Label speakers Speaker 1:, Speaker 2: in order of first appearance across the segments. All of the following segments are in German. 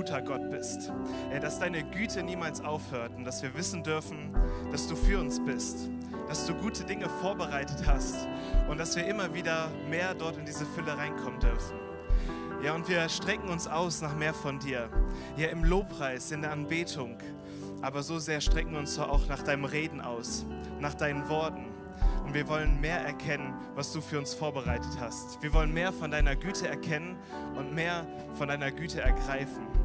Speaker 1: guter Gott bist. Dass deine Güte niemals aufhört und dass wir wissen dürfen, dass du für uns bist, dass du gute Dinge vorbereitet hast und dass wir immer wieder mehr dort in diese Fülle reinkommen dürfen. Ja, und wir strecken uns aus nach mehr von dir. Ja, im Lobpreis, in der Anbetung. Aber so sehr strecken wir uns auch nach deinem Reden aus, nach deinen Worten. Und wir wollen mehr erkennen, was du für uns vorbereitet hast. Wir wollen mehr von deiner Güte erkennen und mehr von deiner Güte ergreifen.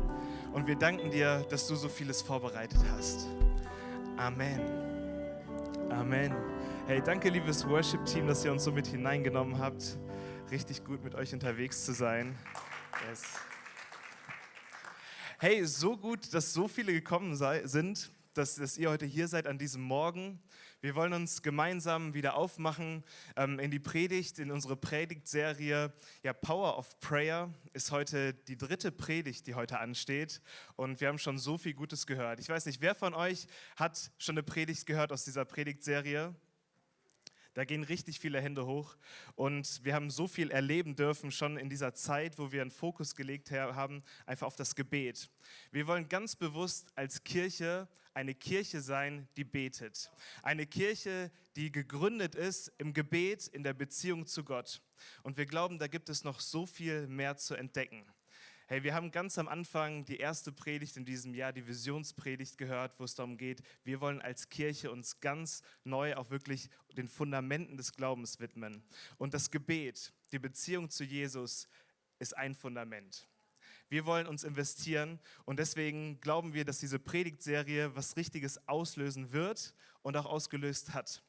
Speaker 1: Und wir danken dir, dass du so vieles vorbereitet hast. Amen. Amen. Hey, danke, liebes Worship-Team, dass ihr uns so mit hineingenommen habt. Richtig gut mit euch unterwegs zu sein. Yes. Hey, so gut, dass so viele gekommen sind, dass, dass ihr heute hier seid an diesem Morgen. Wir wollen uns gemeinsam wieder aufmachen ähm, in die Predigt, in unsere Predigtserie. Ja, Power of Prayer ist heute die dritte Predigt, die heute ansteht. Und wir haben schon so viel Gutes gehört. Ich weiß nicht, wer von euch hat schon eine Predigt gehört aus dieser Predigtserie? Da gehen richtig viele Hände hoch. Und wir haben so viel erleben dürfen schon in dieser Zeit, wo wir einen Fokus gelegt haben, einfach auf das Gebet. Wir wollen ganz bewusst als Kirche eine Kirche sein, die betet. Eine Kirche, die gegründet ist im Gebet, in der Beziehung zu Gott. Und wir glauben, da gibt es noch so viel mehr zu entdecken. Hey, wir haben ganz am Anfang die erste Predigt in diesem Jahr, die Visionspredigt gehört, wo es darum geht, wir wollen als Kirche uns ganz neu auch wirklich den Fundamenten des Glaubens widmen. Und das Gebet, die Beziehung zu Jesus ist ein Fundament. Wir wollen uns investieren und deswegen glauben wir, dass diese Predigtserie was Richtiges auslösen wird und auch ausgelöst hat.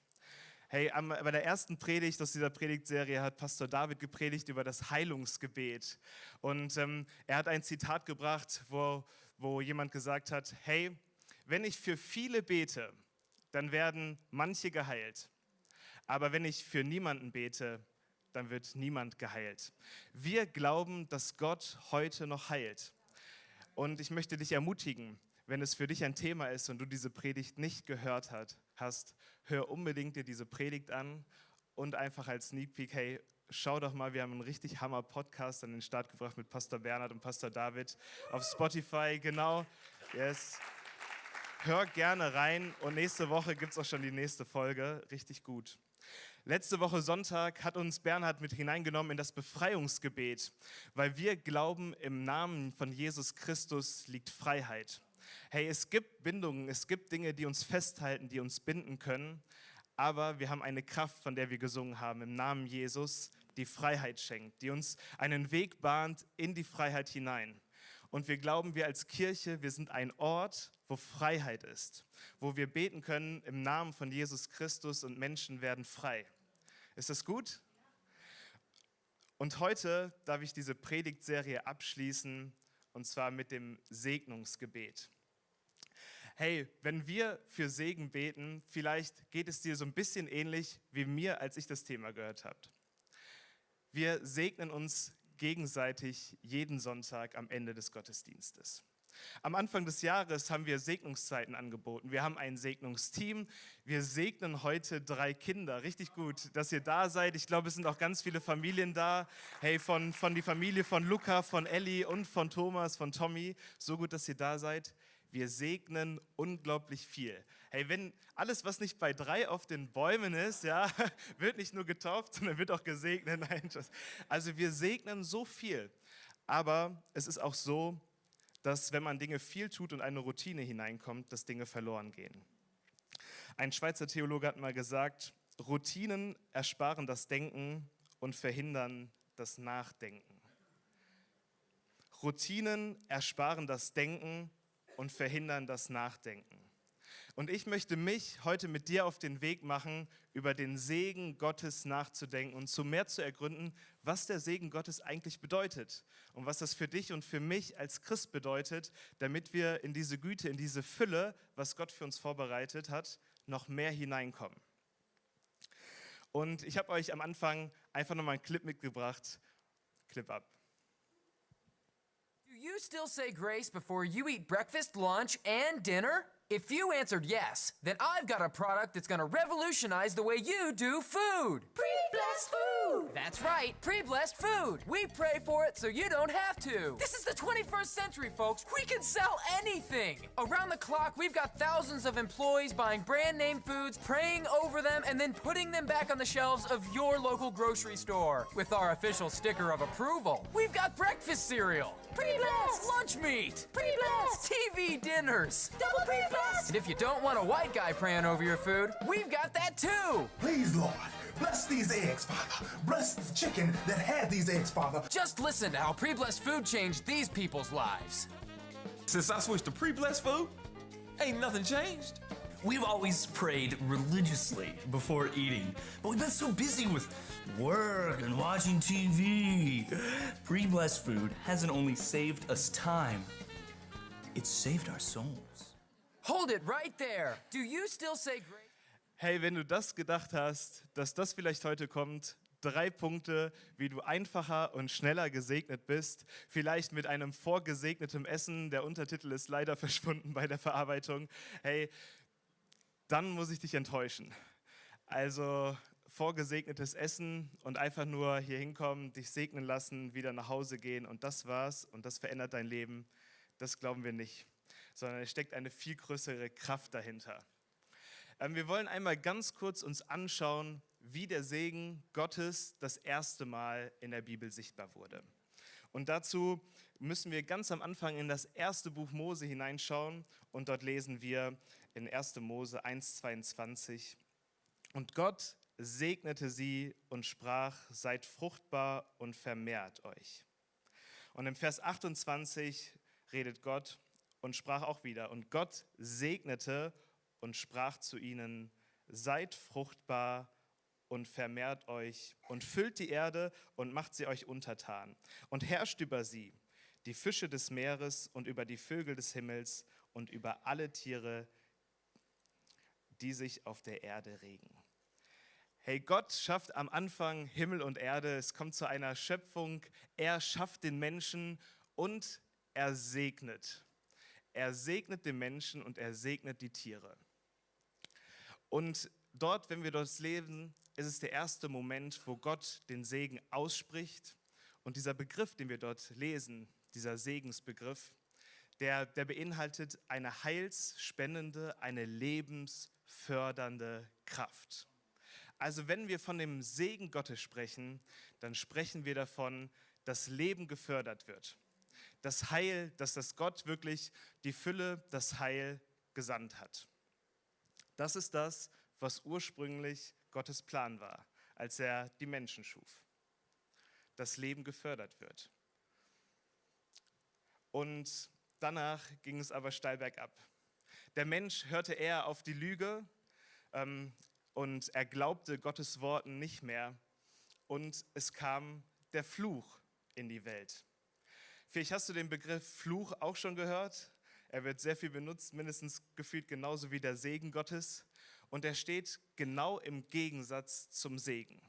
Speaker 1: Hey, bei der ersten Predigt aus dieser Predigtserie hat Pastor David gepredigt über das Heilungsgebet. Und ähm, er hat ein Zitat gebracht, wo, wo jemand gesagt hat, hey, wenn ich für viele bete, dann werden manche geheilt. Aber wenn ich für niemanden bete, dann wird niemand geheilt. Wir glauben, dass Gott heute noch heilt. Und ich möchte dich ermutigen, wenn es für dich ein Thema ist und du diese Predigt nicht gehört hat, hast, hör unbedingt dir diese Predigt an und einfach als Sneak Peek, hey, schau doch mal, wir haben einen richtig Hammer Podcast an den Start gebracht mit Pastor Bernhard und Pastor David auf Spotify, genau. Yes. Hör gerne rein und nächste Woche gibt es auch schon die nächste Folge. Richtig gut. Letzte Woche Sonntag hat uns Bernhard mit hineingenommen in das Befreiungsgebet, weil wir glauben, im Namen von Jesus Christus liegt Freiheit. Hey, es gibt Bindungen, es gibt Dinge, die uns festhalten, die uns binden können, aber wir haben eine Kraft, von der wir gesungen haben, im Namen Jesus, die Freiheit schenkt, die uns einen Weg bahnt in die Freiheit hinein. Und wir glauben, wir als Kirche, wir sind ein Ort, wo Freiheit ist, wo wir beten können im Namen von Jesus Christus und Menschen werden frei. Ist das gut? Und heute darf ich diese Predigtserie abschließen und zwar mit dem Segnungsgebet hey, wenn wir für Segen beten, vielleicht geht es dir so ein bisschen ähnlich wie mir, als ich das Thema gehört habe. Wir segnen uns gegenseitig jeden Sonntag am Ende des Gottesdienstes. Am Anfang des Jahres haben wir Segnungszeiten angeboten. Wir haben ein Segnungsteam. Wir segnen heute drei Kinder. Richtig gut, dass ihr da seid. Ich glaube, es sind auch ganz viele Familien da. Hey, von, von die Familie von Luca, von Ellie und von Thomas, von Tommy. So gut, dass ihr da seid wir segnen unglaublich viel. Hey, wenn alles, was nicht bei drei auf den Bäumen ist, ja, wird nicht nur getauft, sondern wird auch gesegnet. Nein, also wir segnen so viel. Aber es ist auch so, dass wenn man Dinge viel tut und eine Routine hineinkommt, dass Dinge verloren gehen. Ein Schweizer Theologe hat mal gesagt, Routinen ersparen das Denken und verhindern das Nachdenken. Routinen ersparen das Denken und verhindern das Nachdenken. Und ich möchte mich heute mit dir auf den Weg machen, über den Segen Gottes nachzudenken und zu mehr zu ergründen, was der Segen Gottes eigentlich bedeutet und was das für dich und für mich als Christ bedeutet, damit wir in diese Güte, in diese Fülle, was Gott für uns vorbereitet hat, noch mehr hineinkommen. Und ich habe euch am Anfang einfach nochmal einen Clip mitgebracht. Clip ab.
Speaker 2: You still say grace before you eat breakfast, lunch, and dinner? If you answered yes, then I've got a product that's going to revolutionize the way you do food.
Speaker 3: Pre-blessed food!
Speaker 2: That's right, pre-blessed food. We pray for it so you don't have to. This is the 21st century, folks. We can sell anything. Around the clock, we've got thousands of employees buying brand name foods, praying over them, and then putting them back on the shelves of your local grocery store with our official sticker of approval. We've got breakfast cereal,
Speaker 3: Pre-blessed!
Speaker 2: lunch meat,
Speaker 3: Pre-blessed!
Speaker 2: TV dinners.
Speaker 3: Double pre-blessed!
Speaker 2: And if you don't want a white guy praying over your food, we've got that too.
Speaker 4: Please, Lord, bless these eggs, Father. Bless the chicken that had these eggs, Father.
Speaker 2: Just listen to how pre-blessed food changed these people's lives.
Speaker 5: Since I switched to pre-blessed food, ain't nothing changed.
Speaker 6: We've always prayed religiously before eating, but we've been so busy with work and watching TV. Pre blessed food hasn't only saved us time, it's saved our souls.
Speaker 2: Hold it right there. Do you still say grace?
Speaker 1: Hey, wenn du das gedacht hast, dass das vielleicht heute kommt, drei Punkte, wie du einfacher und schneller gesegnet bist. Vielleicht mit einem vorgesegneten Essen. Der Untertitel ist leider verschwunden bei der Verarbeitung. Hey, dann muss ich dich enttäuschen. Also vorgesegnetes Essen und einfach nur hier hinkommen, dich segnen lassen, wieder nach Hause gehen und das war's und das verändert dein Leben. Das glauben wir nicht, sondern es steckt eine viel größere Kraft dahinter. Ähm, wir wollen einmal ganz kurz uns anschauen, wie der Segen Gottes das erste Mal in der Bibel sichtbar wurde. Und dazu müssen wir ganz am Anfang in das erste Buch Mose hineinschauen und dort lesen wir in 1. Mose 1,22. Und Gott segnete sie und sprach, seid fruchtbar und vermehrt euch. Und im Vers 28 redet Gott und sprach auch wieder, und Gott segnete und sprach zu ihnen, seid fruchtbar und vermehrt euch und füllt die Erde und macht sie euch untertan und herrscht über sie, die Fische des Meeres und über die Vögel des Himmels und über alle Tiere, die sich auf der Erde regen. Hey, Gott schafft am Anfang Himmel und Erde, es kommt zu einer Schöpfung, er schafft den Menschen und er segnet. Er segnet den Menschen und er segnet die Tiere. Und dort, wenn wir dort lesen, ist es der erste Moment, wo Gott den Segen ausspricht. Und dieser Begriff, den wir dort lesen, dieser Segensbegriff, der, der beinhaltet eine heilsspendende, eine lebensfördernde Kraft. Also wenn wir von dem Segen Gottes sprechen, dann sprechen wir davon, dass Leben gefördert wird. Das Heil, dass das Gott wirklich die Fülle, das Heil gesandt hat. Das ist das, was ursprünglich Gottes Plan war, als er die Menschen schuf. Dass Leben gefördert wird. Und danach ging es aber steil bergab. Der Mensch hörte eher auf die Lüge ähm, und er glaubte Gottes Worten nicht mehr. Und es kam der Fluch in die Welt. Vielleicht hast du den Begriff Fluch auch schon gehört. Er wird sehr viel benutzt, mindestens gefühlt genauso wie der Segen Gottes. Und er steht genau im Gegensatz zum Segen.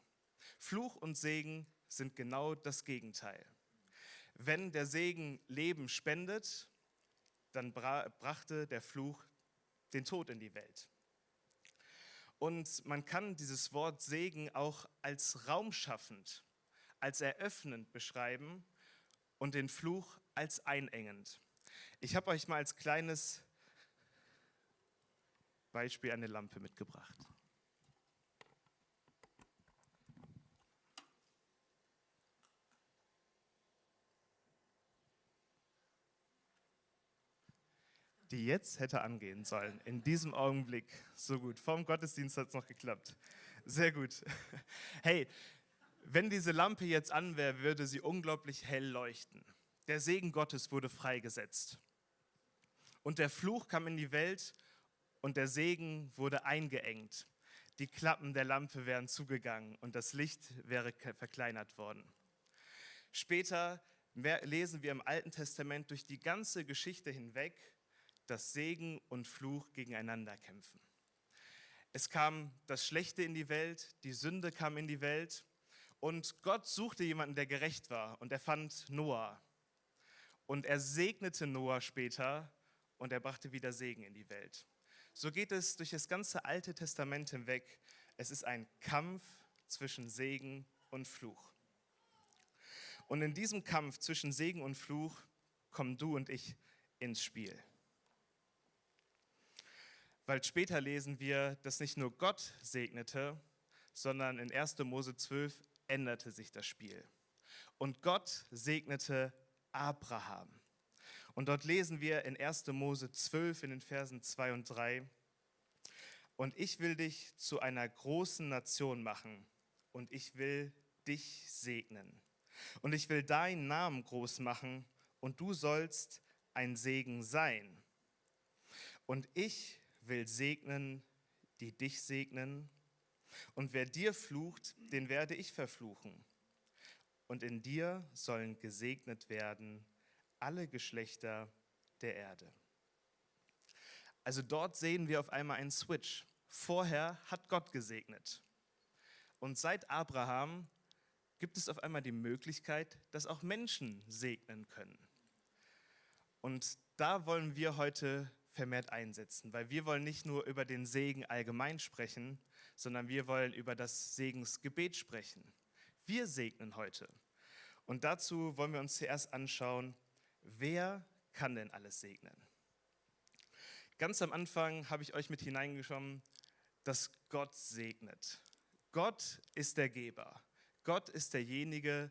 Speaker 1: Fluch und Segen sind genau das Gegenteil. Wenn der Segen Leben spendet, dann bra brachte der Fluch den Tod in die Welt. Und man kann dieses Wort Segen auch als raumschaffend, als eröffnend beschreiben und den Fluch als einengend. Ich habe euch mal als kleines Beispiel eine Lampe mitgebracht. Die jetzt hätte angehen sollen, in diesem Augenblick. So gut. Vorm Gottesdienst hat es noch geklappt. Sehr gut. Hey, wenn diese Lampe jetzt an wäre, würde sie unglaublich hell leuchten. Der Segen Gottes wurde freigesetzt. Und der Fluch kam in die Welt und der Segen wurde eingeengt. Die Klappen der Lampe wären zugegangen und das Licht wäre verkleinert worden. Später lesen wir im Alten Testament durch die ganze Geschichte hinweg, dass Segen und Fluch gegeneinander kämpfen. Es kam das Schlechte in die Welt, die Sünde kam in die Welt und Gott suchte jemanden, der gerecht war und er fand Noah. Und er segnete Noah später und er brachte wieder Segen in die Welt. So geht es durch das ganze Alte Testament hinweg. Es ist ein Kampf zwischen Segen und Fluch. Und in diesem Kampf zwischen Segen und Fluch kommen du und ich ins Spiel. Weil später lesen wir, dass nicht nur Gott segnete, sondern in 1. Mose 12 änderte sich das Spiel. Und Gott segnete Abraham. Und dort lesen wir in 1. Mose 12 in den Versen 2 und 3, und ich will dich zu einer großen Nation machen und ich will dich segnen. Und ich will deinen Namen groß machen und du sollst ein Segen sein. Und ich will segnen, die dich segnen. Und wer dir flucht, den werde ich verfluchen. Und in dir sollen gesegnet werden alle Geschlechter der Erde. Also dort sehen wir auf einmal einen Switch. Vorher hat Gott gesegnet. Und seit Abraham gibt es auf einmal die Möglichkeit, dass auch Menschen segnen können. Und da wollen wir heute vermehrt einsetzen, weil wir wollen nicht nur über den Segen allgemein sprechen, sondern wir wollen über das Segensgebet sprechen. Wir segnen heute. Und dazu wollen wir uns zuerst anschauen, wer kann denn alles segnen? Ganz am Anfang habe ich euch mit hineingeschoben, dass Gott segnet. Gott ist der Geber. Gott ist derjenige,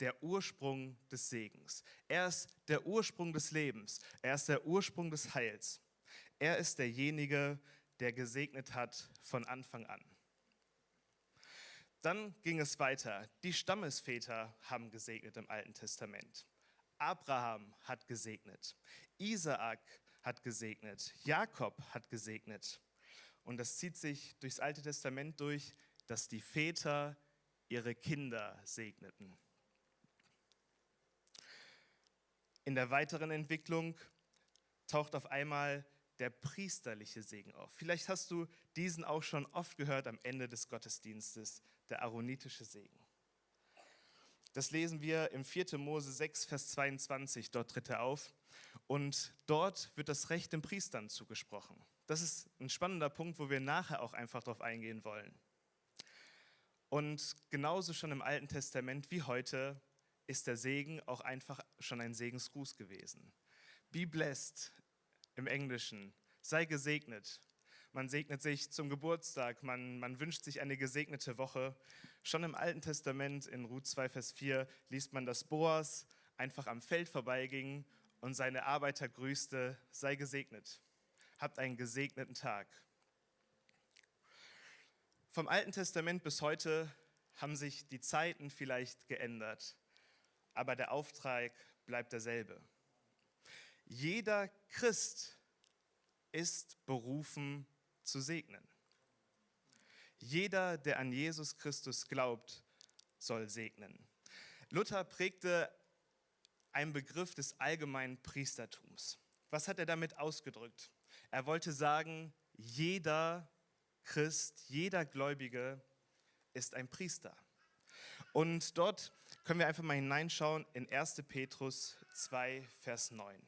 Speaker 1: der Ursprung des Segens. Er ist der Ursprung des Lebens. Er ist der Ursprung des Heils. Er ist derjenige, der gesegnet hat von Anfang an. Dann ging es weiter. Die Stammesväter haben gesegnet im Alten Testament. Abraham hat gesegnet. Isaak hat gesegnet. Jakob hat gesegnet. Und das zieht sich durchs Alte Testament durch, dass die Väter ihre Kinder segneten. In der weiteren Entwicklung taucht auf einmal der priesterliche Segen auf. Vielleicht hast du diesen auch schon oft gehört am Ende des Gottesdienstes, der aaronitische Segen. Das lesen wir im 4. Mose 6, Vers 22, dort tritt er auf. Und dort wird das Recht den Priestern zugesprochen. Das ist ein spannender Punkt, wo wir nachher auch einfach darauf eingehen wollen. Und genauso schon im Alten Testament wie heute ist der Segen auch einfach schon ein Segensgruß gewesen. Be blessed im Englischen, sei gesegnet. Man segnet sich zum Geburtstag, man, man wünscht sich eine gesegnete Woche. Schon im Alten Testament in Ruth 2, Vers 4 liest man, dass Boas einfach am Feld vorbeiging und seine Arbeiter grüßte, sei gesegnet. Habt einen gesegneten Tag. Vom Alten Testament bis heute haben sich die Zeiten vielleicht geändert, aber der Auftrag bleibt derselbe. Jeder Christ ist berufen zu segnen. Jeder, der an Jesus Christus glaubt, soll segnen. Luther prägte einen Begriff des allgemeinen Priestertums. Was hat er damit ausgedrückt? Er wollte sagen, jeder Christ, jeder Gläubige ist ein Priester. Und dort können wir einfach mal hineinschauen in 1. Petrus 2, Vers 9.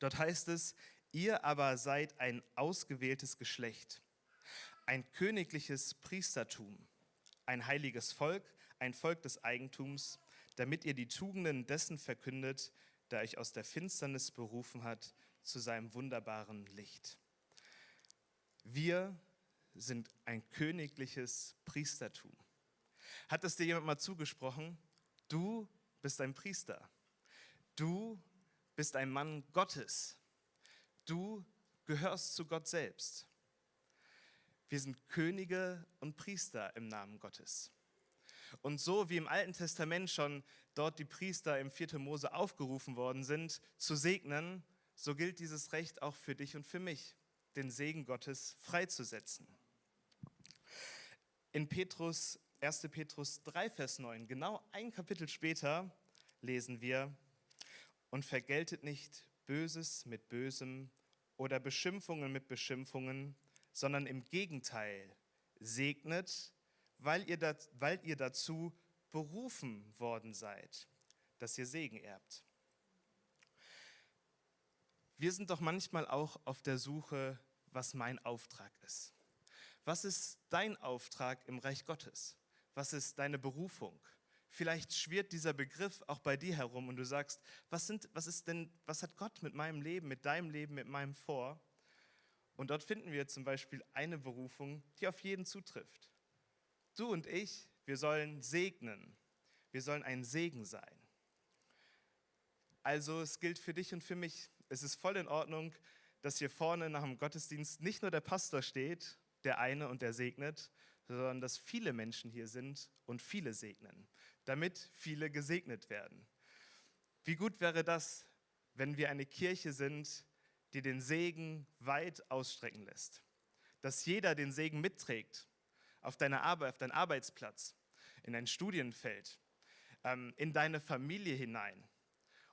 Speaker 1: Dort heißt es, ihr aber seid ein ausgewähltes Geschlecht, ein königliches Priestertum, ein heiliges Volk, ein Volk des Eigentums, damit ihr die Tugenden dessen verkündet, der euch aus der Finsternis berufen hat zu seinem wunderbaren Licht. Wir sind ein königliches Priestertum. Hat es dir jemand mal zugesprochen? Du bist ein Priester. Du bist ein Mann Gottes. Du gehörst zu Gott selbst. Wir sind Könige und Priester im Namen Gottes. Und so wie im Alten Testament schon dort die Priester im 4. Mose aufgerufen worden sind, zu segnen, so gilt dieses Recht auch für dich und für mich, den Segen Gottes freizusetzen. In Petrus, 1. Petrus 3, Vers 9, genau ein Kapitel später, lesen wir, und vergeltet nicht Böses mit Bösem oder Beschimpfungen mit Beschimpfungen, sondern im Gegenteil segnet, weil ihr, dat, weil ihr dazu berufen worden seid, dass ihr Segen erbt. Wir sind doch manchmal auch auf der Suche, was mein Auftrag ist. Was ist dein Auftrag im Reich Gottes? Was ist deine Berufung? Vielleicht schwirrt dieser Begriff auch bei dir herum und du sagst, was, sind, was ist denn, was hat Gott mit meinem Leben, mit deinem Leben, mit meinem vor? Und dort finden wir zum Beispiel eine Berufung, die auf jeden zutrifft. Du und ich, wir sollen segnen. Wir sollen ein Segen sein. Also es gilt für dich und für mich. Es ist voll in Ordnung, dass hier vorne nach dem Gottesdienst nicht nur der Pastor steht, der eine und der segnet, sondern dass viele Menschen hier sind und viele segnen, damit viele gesegnet werden. Wie gut wäre das, wenn wir eine Kirche sind, die den Segen weit ausstrecken lässt? Dass jeder den Segen mitträgt auf deine Arbeit, auf deinen Arbeitsplatz, in dein Studienfeld, ähm, in deine Familie hinein.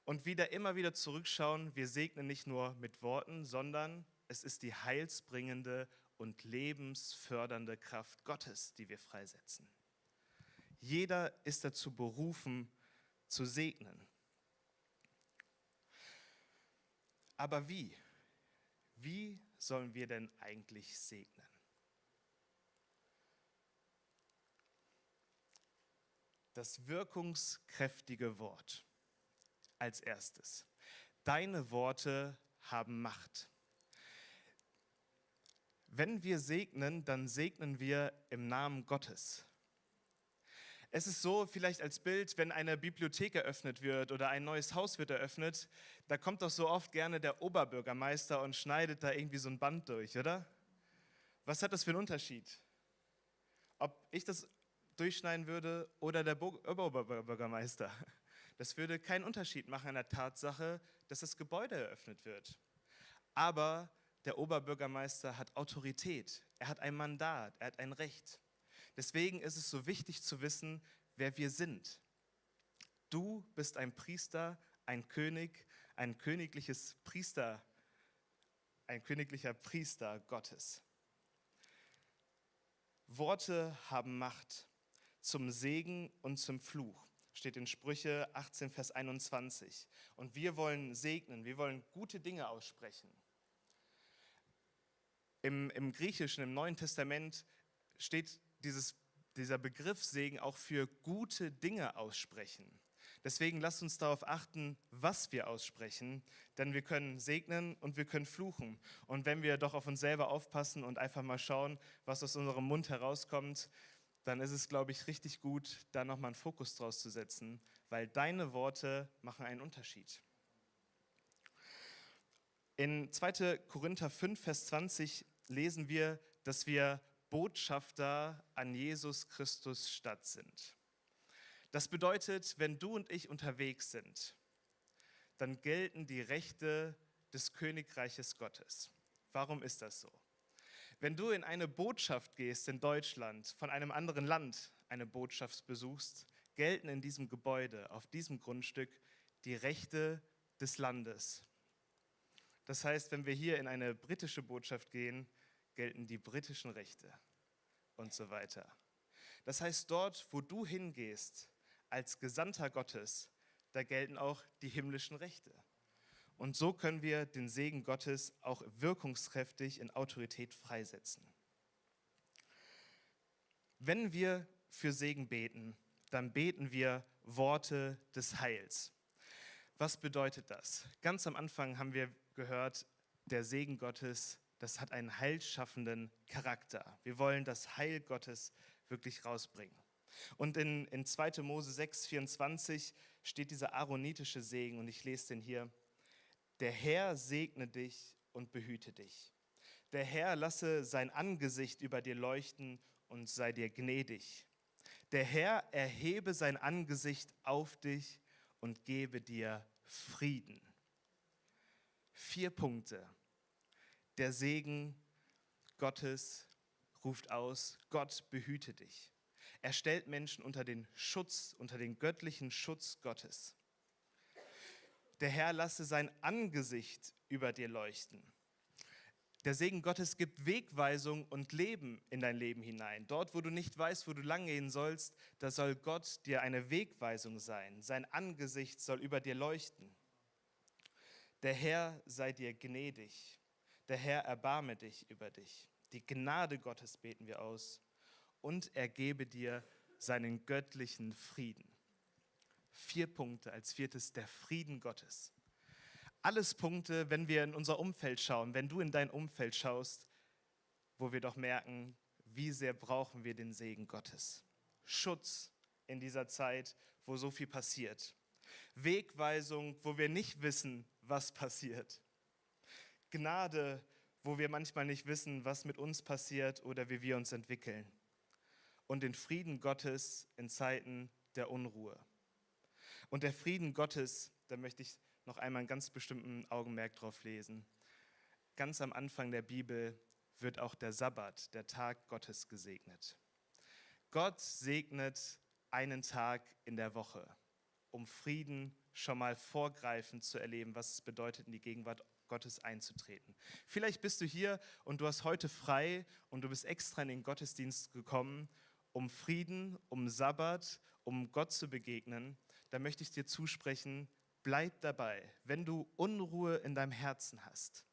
Speaker 1: Und wieder immer wieder zurückschauen, wir segnen nicht nur mit Worten, sondern es ist die heilsbringende und lebensfördernde Kraft Gottes, die wir freisetzen. Jeder ist dazu berufen, zu segnen. Aber wie? Wie sollen wir denn eigentlich segnen? Das wirkungskräftige Wort als erstes. Deine Worte haben Macht. Wenn wir segnen, dann segnen wir im Namen Gottes. Es ist so, vielleicht als Bild, wenn eine Bibliothek eröffnet wird oder ein neues Haus wird eröffnet, da kommt doch so oft gerne der Oberbürgermeister und schneidet da irgendwie so ein Band durch, oder? Was hat das für einen Unterschied? Ob ich das durchschneiden würde oder der Oberbürgermeister? Das würde keinen Unterschied machen an der Tatsache, dass das Gebäude eröffnet wird. Aber der Oberbürgermeister hat Autorität, er hat ein Mandat, er hat ein Recht. Deswegen ist es so wichtig zu wissen, wer wir sind. Du bist ein Priester, ein König, ein königliches Priester, ein königlicher Priester Gottes. Worte haben Macht zum Segen und zum Fluch, steht in Sprüche 18, Vers 21. Und wir wollen segnen, wir wollen gute Dinge aussprechen. Im, im Griechischen, im Neuen Testament steht dieses, dieser Begriff Segen auch für gute Dinge aussprechen. Deswegen lasst uns darauf achten, was wir aussprechen, denn wir können segnen und wir können fluchen. Und wenn wir doch auf uns selber aufpassen und einfach mal schauen, was aus unserem Mund herauskommt, dann ist es, glaube ich, richtig gut, da nochmal einen Fokus draus zu setzen, weil deine Worte machen einen Unterschied. In 2. Korinther 5, Vers 20 lesen wir, dass wir Botschafter an Jesus Christus statt sind. Das bedeutet, wenn du und ich unterwegs sind, dann gelten die Rechte des Königreiches Gottes. Warum ist das so? Wenn du in eine Botschaft gehst in Deutschland, von einem anderen Land eine Botschaft besuchst, gelten in diesem Gebäude, auf diesem Grundstück, die Rechte des Landes. Das heißt, wenn wir hier in eine britische Botschaft gehen, gelten die britischen Rechte und so weiter. Das heißt, dort, wo du hingehst als Gesandter Gottes, da gelten auch die himmlischen Rechte. Und so können wir den Segen Gottes auch wirkungskräftig in Autorität freisetzen. Wenn wir für Segen beten, dann beten wir Worte des Heils. Was bedeutet das? Ganz am Anfang haben wir gehört, der Segen Gottes, das hat einen heilschaffenden Charakter. Wir wollen das Heil Gottes wirklich rausbringen. Und in, in 2. Mose 6, 24 steht dieser aaronitische Segen und ich lese den hier. Der Herr segne dich und behüte dich. Der Herr lasse sein Angesicht über dir leuchten und sei dir gnädig. Der Herr erhebe sein Angesicht auf dich und gebe dir Frieden. Vier Punkte. Der Segen Gottes ruft aus, Gott behüte dich. Er stellt Menschen unter den Schutz, unter den göttlichen Schutz Gottes der Herr lasse sein Angesicht über dir leuchten. Der Segen Gottes gibt Wegweisung und Leben in dein Leben hinein. Dort, wo du nicht weißt, wo du lang gehen sollst, da soll Gott dir eine Wegweisung sein. Sein Angesicht soll über dir leuchten. Der Herr sei dir gnädig. Der Herr erbarme dich über dich. Die Gnade Gottes beten wir aus. Und er gebe dir seinen göttlichen Frieden. Vier Punkte als viertes, der Frieden Gottes. Alles Punkte, wenn wir in unser Umfeld schauen, wenn du in dein Umfeld schaust, wo wir doch merken, wie sehr brauchen wir den Segen Gottes. Schutz in dieser Zeit, wo so viel passiert. Wegweisung, wo wir nicht wissen, was passiert. Gnade, wo wir manchmal nicht wissen, was mit uns passiert oder wie wir uns entwickeln. Und den Frieden Gottes in Zeiten der Unruhe. Und der Frieden Gottes, da möchte ich noch einmal einen ganz bestimmten Augenmerk drauf lesen. Ganz am Anfang der Bibel wird auch der Sabbat, der Tag Gottes, gesegnet. Gott segnet einen Tag in der Woche, um Frieden schon mal vorgreifend zu erleben, was es bedeutet, in die Gegenwart Gottes einzutreten. Vielleicht bist du hier und du hast heute frei und du bist extra in den Gottesdienst gekommen, um Frieden, um Sabbat, um Gott zu begegnen. Da möchte ich dir zusprechen, bleib dabei. Wenn du Unruhe in deinem Herzen hast,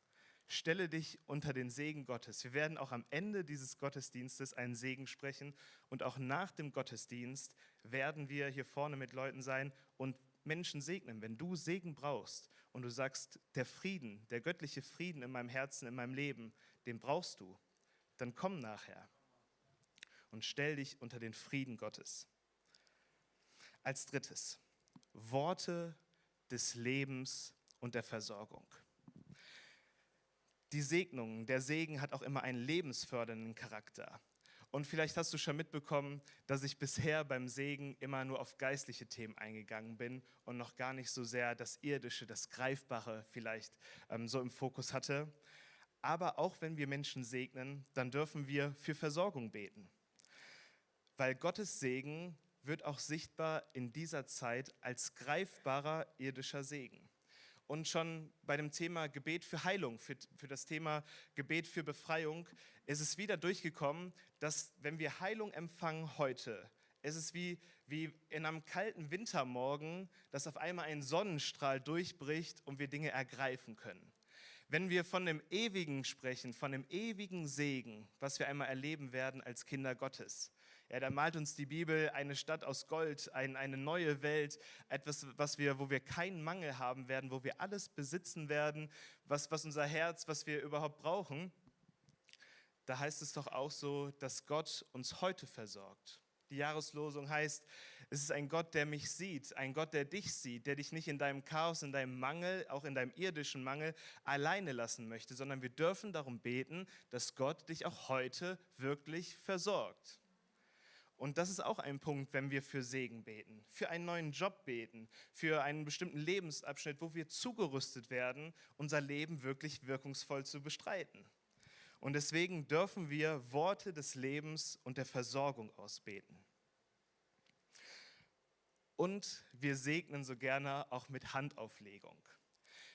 Speaker 1: stelle dich unter den Segen Gottes. Wir werden auch am Ende dieses Gottesdienstes einen Segen sprechen und auch nach dem Gottesdienst werden wir hier vorne mit Leuten sein und Menschen segnen. Wenn du Segen brauchst und du sagst, der Frieden, der göttliche Frieden in meinem Herzen, in meinem Leben, den brauchst du, dann komm nachher und stell dich unter den Frieden Gottes. Als drittes, Worte des Lebens und der Versorgung. Die Segnung, der Segen hat auch immer einen lebensfördernden Charakter. Und vielleicht hast du schon mitbekommen, dass ich bisher beim Segen immer nur auf geistliche Themen eingegangen bin und noch gar nicht so sehr das Irdische, das Greifbare vielleicht ähm, so im Fokus hatte. Aber auch wenn wir Menschen segnen, dann dürfen wir für Versorgung beten. Weil Gottes Segen wird auch sichtbar in dieser Zeit als greifbarer irdischer Segen. Und schon bei dem Thema Gebet für Heilung, für, für das Thema Gebet für Befreiung, ist es wieder durchgekommen, dass wenn wir Heilung empfangen heute, ist es wie, wie in einem kalten Wintermorgen, dass auf einmal ein Sonnenstrahl durchbricht und wir Dinge ergreifen können. Wenn wir von dem Ewigen sprechen, von dem ewigen Segen, was wir einmal erleben werden als Kinder Gottes, ja, da malt uns die Bibel eine Stadt aus Gold, ein, eine neue Welt, etwas, was wir, wo wir keinen Mangel haben werden, wo wir alles besitzen werden, was, was unser Herz, was wir überhaupt brauchen. Da heißt es doch auch so, dass Gott uns heute versorgt. Die Jahreslosung heißt, es ist ein Gott, der mich sieht, ein Gott, der dich sieht, der dich nicht in deinem Chaos, in deinem Mangel, auch in deinem irdischen Mangel alleine lassen möchte, sondern wir dürfen darum beten, dass Gott dich auch heute wirklich versorgt. Und das ist auch ein Punkt, wenn wir für Segen beten, für einen neuen Job beten, für einen bestimmten Lebensabschnitt, wo wir zugerüstet werden, unser Leben wirklich wirkungsvoll zu bestreiten. Und deswegen dürfen wir Worte des Lebens und der Versorgung ausbeten. Und wir segnen so gerne auch mit Handauflegung.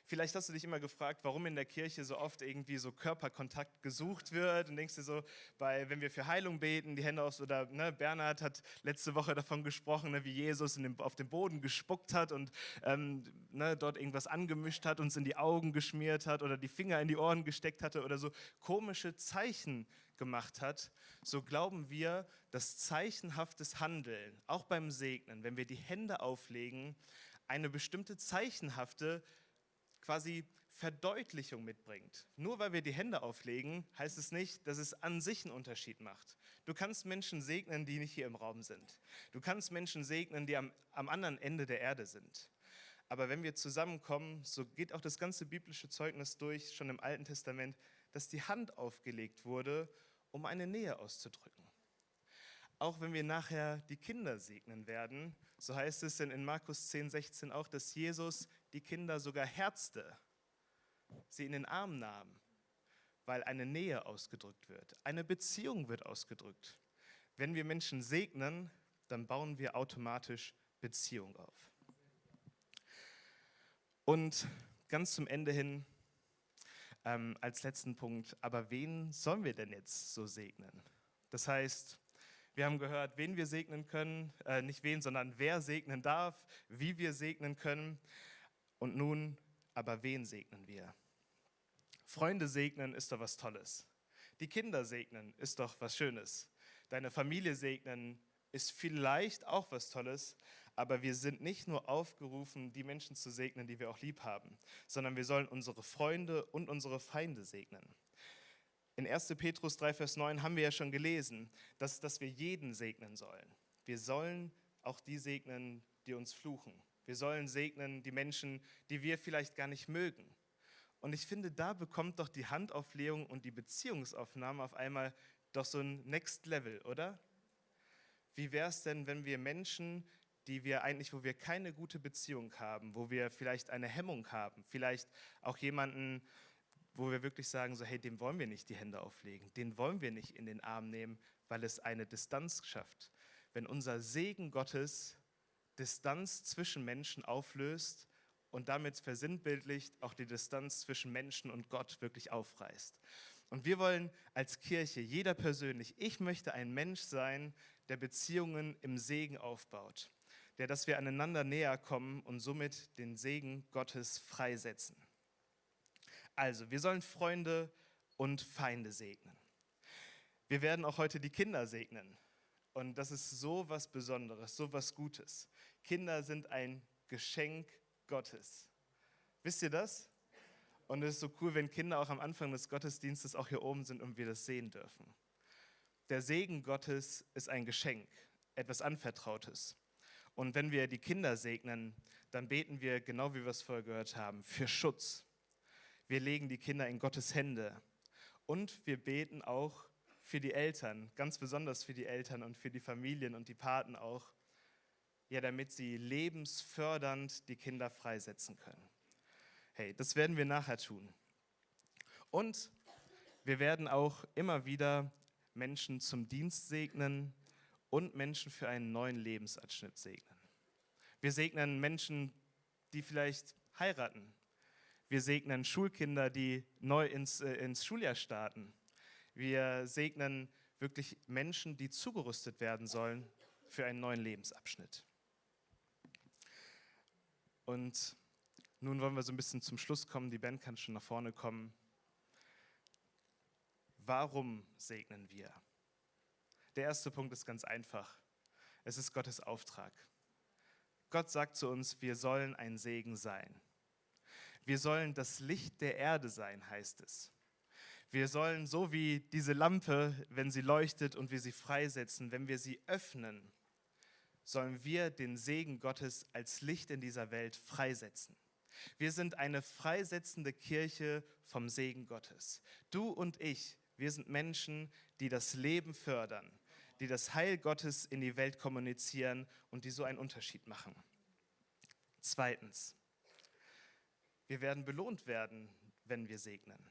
Speaker 1: Vielleicht hast du dich immer gefragt, warum in der Kirche so oft irgendwie so Körperkontakt gesucht wird und denkst dir so, bei, wenn wir für Heilung beten, die Hände aufs, oder ne, Bernhard hat letzte Woche davon gesprochen, ne, wie Jesus dem, auf den Boden gespuckt hat und ähm, ne, dort irgendwas angemischt hat, uns in die Augen geschmiert hat oder die Finger in die Ohren gesteckt hatte oder so komische Zeichen gemacht hat, so glauben wir, dass zeichenhaftes Handeln, auch beim Segnen, wenn wir die Hände auflegen, eine bestimmte zeichenhafte quasi Verdeutlichung mitbringt. Nur weil wir die Hände auflegen, heißt es nicht, dass es an sich einen Unterschied macht. Du kannst Menschen segnen, die nicht hier im Raum sind. Du kannst Menschen segnen, die am, am anderen Ende der Erde sind. Aber wenn wir zusammenkommen, so geht auch das ganze biblische Zeugnis durch, schon im Alten Testament, dass die Hand aufgelegt wurde, um eine Nähe auszudrücken. Auch wenn wir nachher die Kinder segnen werden, so heißt es in Markus 10, 16 auch, dass Jesus die Kinder sogar herzte, sie in den Arm nahm, weil eine Nähe ausgedrückt wird, eine Beziehung wird ausgedrückt. Wenn wir Menschen segnen, dann bauen wir automatisch Beziehung auf. Und ganz zum Ende hin, ähm, als letzten Punkt, aber wen sollen wir denn jetzt so segnen? Das heißt, wir haben gehört, wen wir segnen können, äh, nicht wen, sondern wer segnen darf, wie wir segnen können. Und nun aber wen segnen wir? Freunde segnen ist doch was Tolles. Die Kinder segnen ist doch was Schönes. Deine Familie segnen ist vielleicht auch was Tolles, aber wir sind nicht nur aufgerufen, die Menschen zu segnen, die wir auch lieb haben, sondern wir sollen unsere Freunde und unsere Feinde segnen. In 1. Petrus 3, Vers 9 haben wir ja schon gelesen, dass, dass wir jeden segnen sollen. Wir sollen auch die segnen, die uns fluchen. Wir sollen segnen die Menschen, die wir vielleicht gar nicht mögen. Und ich finde, da bekommt doch die Handauflegung und die Beziehungsaufnahme auf einmal doch so ein Next Level, oder? Wie wäre es denn, wenn wir Menschen, die wir eigentlich, wo wir keine gute Beziehung haben, wo wir vielleicht eine Hemmung haben, vielleicht auch jemanden, wo wir wirklich sagen, so hey, dem wollen wir nicht die Hände auflegen, den wollen wir nicht in den Arm nehmen, weil es eine Distanz schafft. Wenn unser Segen Gottes Distanz zwischen Menschen auflöst und damit versinnbildlicht auch die Distanz zwischen Menschen und Gott wirklich aufreißt. Und wir wollen als Kirche, jeder persönlich, ich möchte ein Mensch sein, der Beziehungen im Segen aufbaut, der, dass wir aneinander näher kommen und somit den Segen Gottes freisetzen. Also, wir sollen Freunde und Feinde segnen. Wir werden auch heute die Kinder segnen. Und das ist so was Besonderes, so was Gutes. Kinder sind ein Geschenk Gottes. Wisst ihr das? Und es ist so cool, wenn Kinder auch am Anfang des Gottesdienstes auch hier oben sind und wir das sehen dürfen. Der Segen Gottes ist ein Geschenk, etwas Anvertrautes. Und wenn wir die Kinder segnen, dann beten wir, genau wie wir es vorher gehört haben, für Schutz. Wir legen die Kinder in Gottes Hände. Und wir beten auch für die Eltern, ganz besonders für die Eltern und für die Familien und die Paten auch, ja, damit sie lebensfördernd die Kinder freisetzen können. Hey, das werden wir nachher tun. Und wir werden auch immer wieder Menschen zum Dienst segnen und Menschen für einen neuen Lebensabschnitt segnen. Wir segnen Menschen, die vielleicht heiraten. Wir segnen Schulkinder, die neu ins, äh, ins Schuljahr starten. Wir segnen wirklich Menschen, die zugerüstet werden sollen für einen neuen Lebensabschnitt. Und nun wollen wir so ein bisschen zum Schluss kommen. Die Band kann schon nach vorne kommen. Warum segnen wir? Der erste Punkt ist ganz einfach. Es ist Gottes Auftrag. Gott sagt zu uns, wir sollen ein Segen sein. Wir sollen das Licht der Erde sein, heißt es. Wir sollen so wie diese Lampe, wenn sie leuchtet und wir sie freisetzen, wenn wir sie öffnen, sollen wir den Segen Gottes als Licht in dieser Welt freisetzen. Wir sind eine freisetzende Kirche vom Segen Gottes. Du und ich, wir sind Menschen, die das Leben fördern, die das Heil Gottes in die Welt kommunizieren und die so einen Unterschied machen. Zweitens, wir werden belohnt werden, wenn wir segnen.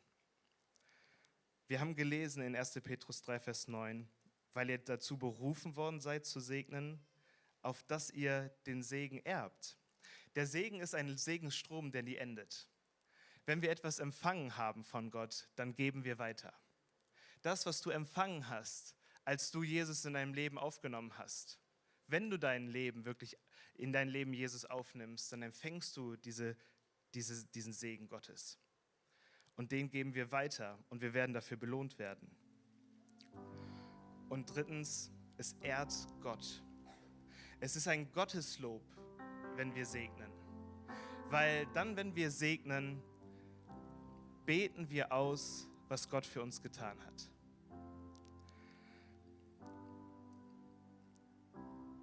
Speaker 1: Wir haben gelesen in 1. Petrus 3, Vers 9, weil ihr dazu berufen worden seid zu segnen, auf dass ihr den Segen erbt. Der Segen ist ein Segensstrom, der nie endet. Wenn wir etwas empfangen haben von Gott, dann geben wir weiter. Das, was du empfangen hast, als du Jesus in deinem Leben aufgenommen hast, wenn du dein Leben wirklich in dein Leben Jesus aufnimmst, dann empfängst du diese, diese, diesen Segen Gottes. Und den geben wir weiter und wir werden dafür belohnt werden. Und drittens, es ehrt Gott. Es ist ein Gotteslob, wenn wir segnen. Weil dann, wenn wir segnen, beten wir aus, was Gott für uns getan hat.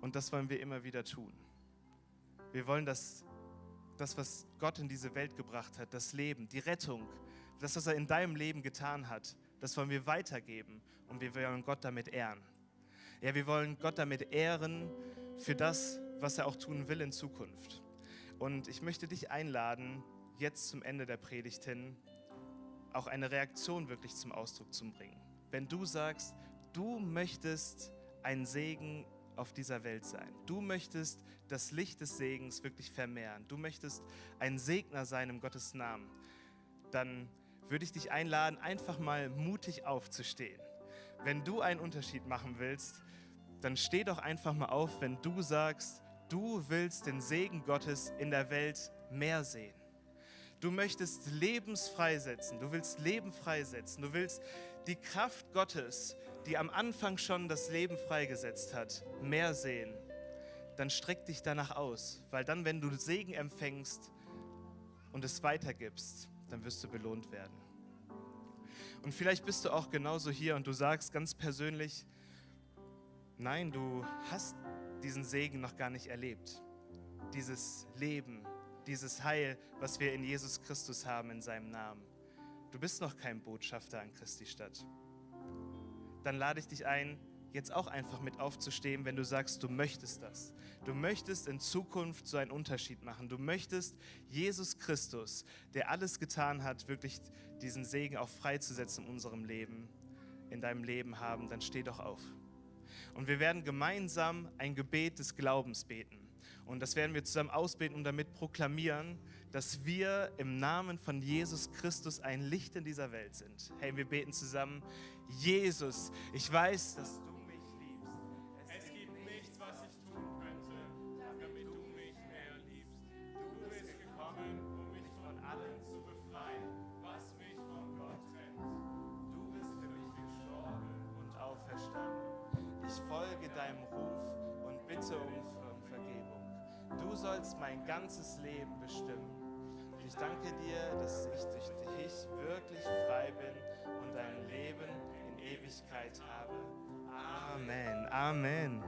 Speaker 1: Und das wollen wir immer wieder tun. Wir wollen das, das, was Gott in diese Welt gebracht hat, das Leben, die Rettung, das, was er in deinem Leben getan hat, das wollen wir weitergeben und wir wollen Gott damit ehren. Ja, wir wollen Gott damit ehren für das, was er auch tun will in Zukunft. Und ich möchte dich einladen, jetzt zum Ende der Predigt hin, auch eine Reaktion wirklich zum Ausdruck zu bringen. Wenn du sagst, du möchtest ein Segen auf dieser Welt sein. Du möchtest das Licht des Segens wirklich vermehren. Du möchtest ein Segner sein im Gottes Namen. Dann würde ich dich einladen, einfach mal mutig aufzustehen. Wenn du einen Unterschied machen willst, dann steh doch einfach mal auf, wenn du sagst, du willst den Segen Gottes in der Welt mehr sehen. Du möchtest Lebens freisetzen. Du willst Leben freisetzen. Du willst die Kraft Gottes, die am Anfang schon das Leben freigesetzt hat, mehr sehen. Dann streck dich danach aus, weil dann, wenn du Segen empfängst und es weitergibst, dann wirst du belohnt werden. Und vielleicht bist du auch genauso hier und du sagst ganz persönlich, nein, du hast diesen Segen noch gar nicht erlebt. Dieses Leben, dieses Heil, was wir in Jesus Christus haben in seinem Namen. Du bist noch kein Botschafter an Christi Stadt. Dann lade ich dich ein, jetzt auch einfach mit aufzustehen, wenn du sagst, du möchtest das. Du möchtest in Zukunft so einen Unterschied machen. Du möchtest Jesus Christus, der alles getan hat, wirklich diesen Segen auch freizusetzen in unserem Leben, in deinem Leben haben. Dann steh doch auf. Und wir werden gemeinsam ein Gebet des Glaubens beten. Und das werden wir zusammen ausbeten und damit proklamieren, dass wir im Namen von Jesus Christus ein Licht in dieser Welt sind. Hey, wir beten zusammen. Jesus, ich weiß, dass du sollst mein ganzes Leben bestimmen. Und ich danke dir, dass ich durch dich wirklich frei bin und ein Leben in Ewigkeit habe. Amen. Amen.